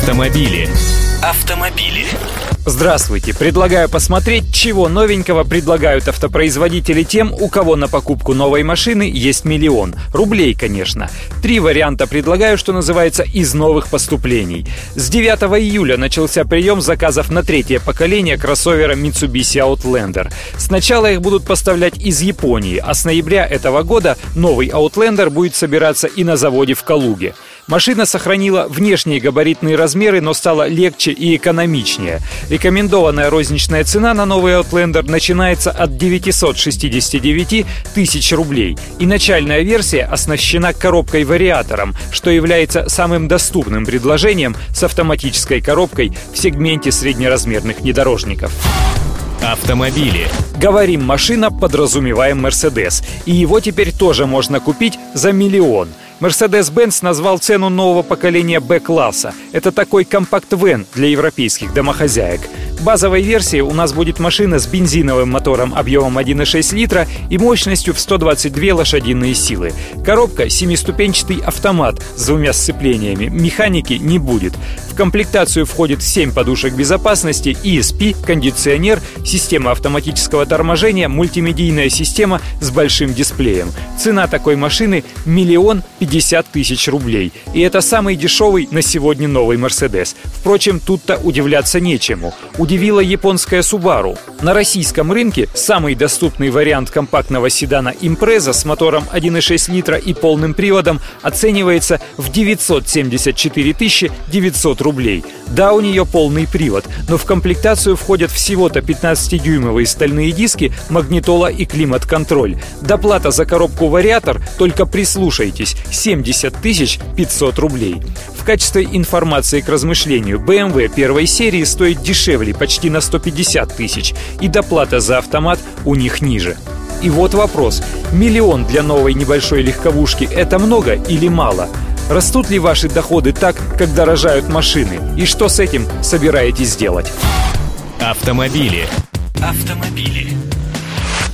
Автомобили. Автомобили. Здравствуйте! Предлагаю посмотреть, чего новенького предлагают автопроизводители тем, у кого на покупку новой машины есть миллион. Рублей, конечно. Три варианта предлагаю, что называется, из новых поступлений. С 9 июля начался прием заказов на третье поколение кроссовера Mitsubishi Outlander. Сначала их будут поставлять из Японии, а с ноября этого года новый Outlander будет собираться и на заводе в Калуге. Машина сохранила внешние габаритные размеры, но стала легче и экономичнее. Рекомендованная розничная цена на новый Outlander начинается от 969 тысяч рублей. И начальная версия оснащена коробкой-вариатором, что является самым доступным предложением с автоматической коробкой в сегменте среднеразмерных внедорожников. Автомобили. Говорим машина, подразумеваем Mercedes. И его теперь тоже можно купить за миллион – Mercedes-Benz назвал цену нового поколения B-класса. Это такой компакт-вен для европейских домохозяек базовой версии у нас будет машина с бензиновым мотором объемом 1,6 литра и мощностью в 122 лошадиные силы. Коробка – семиступенчатый автомат с двумя сцеплениями. Механики не будет. Комплектацию входит 7 подушек безопасности, ESP, кондиционер, система автоматического торможения, мультимедийная система с большим дисплеем. Цена такой машины – миллион пятьдесят тысяч рублей. И это самый дешевый на сегодня новый Mercedes. Впрочем, тут-то удивляться нечему удивила японская Subaru. На российском рынке самый доступный вариант компактного седана Impreza с мотором 1,6 литра и полным приводом оценивается в 974 900 рублей. Да, у нее полный привод, но в комплектацию входят всего-то 15-дюймовые стальные диски, магнитола и климат-контроль. Доплата за коробку вариатор, только прислушайтесь, 70 500 рублей. В качестве информации к размышлению, BMW первой серии стоит дешевле почти на 150 тысяч, и доплата за автомат у них ниже. И вот вопрос. Миллион для новой небольшой легковушки – это много или мало? Растут ли ваши доходы так, как дорожают машины? И что с этим собираетесь делать? Автомобили. Автомобили.